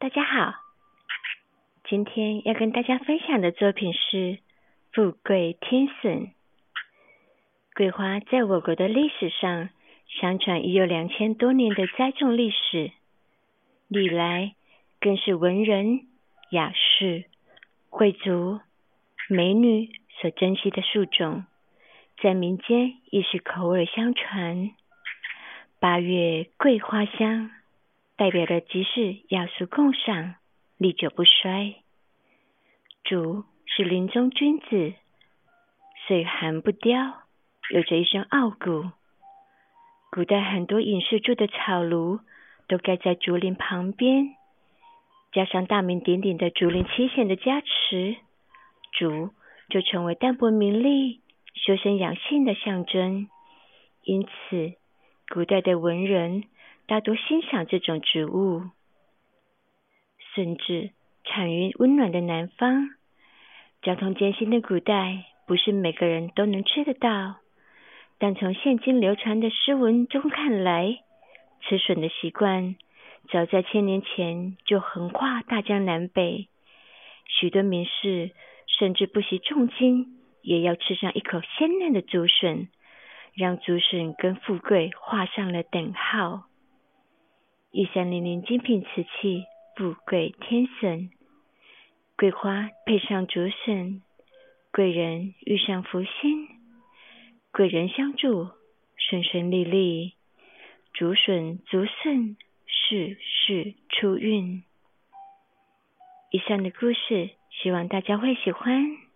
大家好，今天要跟大家分享的作品是《富贵天神》。桂花在我国的历史上，相传已有两千多年的栽种历史，历来更是文人雅士、贵族、美女所珍惜的树种，在民间亦是口耳相传。八月桂花香。代表的即是雅俗共赏，历久不衰。竹是林中君子，岁寒不凋，有着一身傲骨。古代很多隐士住的草庐都盖在竹林旁边，加上大名鼎鼎的竹林七贤的加持，竹就成为淡泊名利、修身养性的象征。因此，古代的文人。大多欣赏这种植物，甚至产于温暖的南方。交通艰辛的古代，不是每个人都能吃得到。但从现今流传的诗文中看来，吃笋的习惯早在千年前就横跨大江南北。许多名士甚至不惜重金，也要吃上一口鲜嫩的竹笋，让竹笋跟富贵画上了等号。一三零零精品瓷器，富贵天神，桂花配上竹笋，贵人遇上福星，贵人相助，顺顺利利，竹笋竹笋，事事出运。以上的故事，希望大家会喜欢。